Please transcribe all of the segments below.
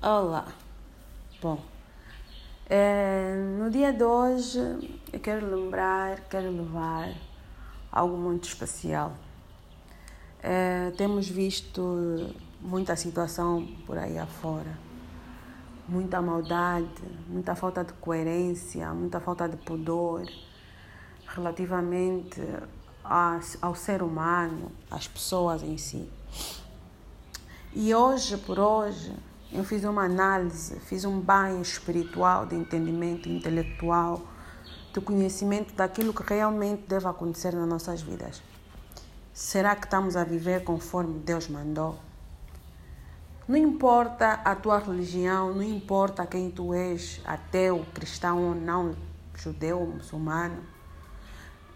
Olá. Bom, é, no dia de hoje eu quero lembrar, quero levar algo muito especial. É, temos visto muita situação por aí afora, muita maldade, muita falta de coerência, muita falta de pudor relativamente ao ser humano, às pessoas em si. E hoje por hoje eu fiz uma análise, fiz um banho espiritual de entendimento intelectual, de conhecimento daquilo que realmente deve acontecer nas nossas vidas. Será que estamos a viver conforme Deus mandou? Não importa a tua religião, não importa quem tu és, ateu, cristão ou não, judeu, muçulmano.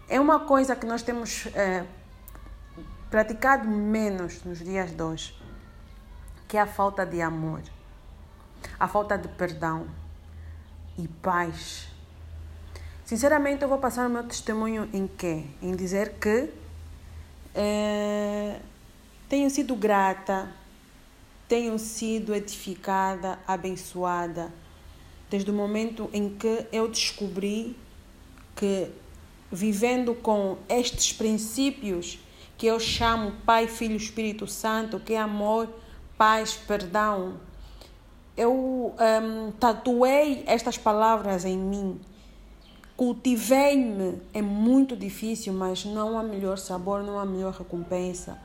É uma coisa que nós temos é, praticado menos nos dias de hoje que é a falta de amor, a falta de perdão e paz. Sinceramente, eu vou passar o meu testemunho em quê? Em dizer que é, tenho sido grata, tenho sido edificada, abençoada, desde o momento em que eu descobri que vivendo com estes princípios que eu chamo Pai, Filho, Espírito Santo, que é amor, paz, perdão. Eu um, tatuei estas palavras em mim. Cultivei-me. É muito difícil, mas não há melhor sabor, não há melhor recompensa.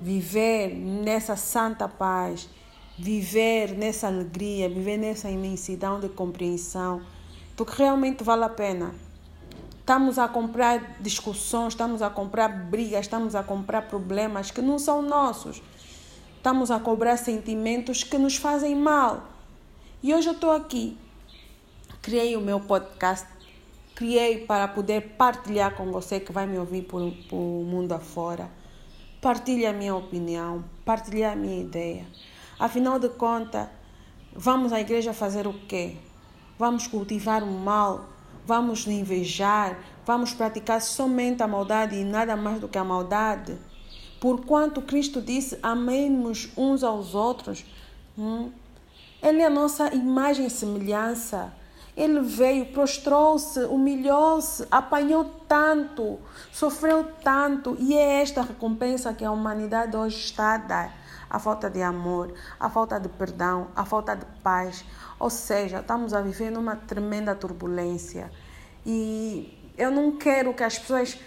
Viver nessa santa paz, viver nessa alegria, viver nessa imensidão de compreensão, porque realmente vale a pena. Estamos a comprar discussões, estamos a comprar brigas, estamos a comprar problemas que não são nossos Estamos a cobrar sentimentos que nos fazem mal. E hoje eu estou aqui. Criei o meu podcast. Criei para poder partilhar com você que vai me ouvir por, por mundo afora. Partilhe a minha opinião, partilhe a minha ideia. Afinal de contas, vamos à igreja fazer o quê? Vamos cultivar o mal, vamos invejar, vamos praticar somente a maldade e nada mais do que a maldade. Porquanto Cristo disse: amemos uns aos outros. Hum? Ele é a nossa imagem e semelhança. Ele veio, prostrou-se, humilhou-se, apanhou tanto, sofreu tanto, e é esta recompensa que a humanidade hoje está a dar: a falta de amor, a falta de perdão, a falta de paz. Ou seja, estamos a viver numa tremenda turbulência. E eu não quero que as pessoas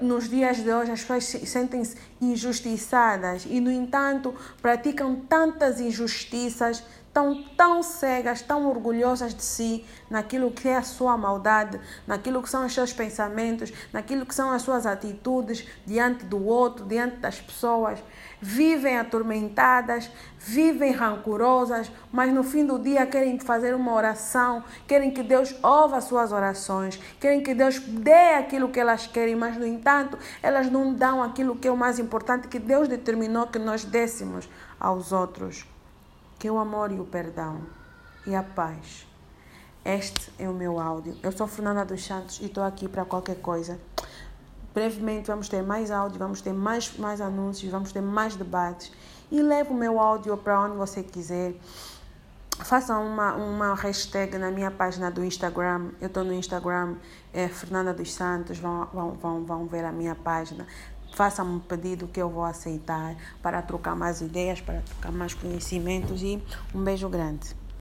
nos dias de hoje as pessoas sentem-se injustiçadas e, no entanto, praticam tantas injustiças, tão, tão cegas, tão orgulhosas de si, naquilo que é a sua maldade, naquilo que são os seus pensamentos, naquilo que são as suas atitudes diante do outro, diante das pessoas. Vivem atormentadas, vivem rancorosas, mas no fim do dia querem fazer uma oração, querem que Deus ouva as suas orações, querem que Deus dê aquilo que elas querem, mas no entanto, elas não dão aquilo que é o mais importante que Deus determinou que nós dessemos aos outros, que o amor e o perdão e a paz. Este é o meu áudio. Eu sou Fernanda dos Santos e estou aqui para qualquer coisa. Brevemente vamos ter mais áudio, vamos ter mais, mais anúncios, vamos ter mais debates. E leve o meu áudio para onde você quiser. Faça uma, uma hashtag na minha página do Instagram. Eu estou no Instagram, é Fernanda dos Santos. Vão, vão, vão, vão ver a minha página. Faça um pedido que eu vou aceitar para trocar mais ideias, para trocar mais conhecimentos. E um beijo grande.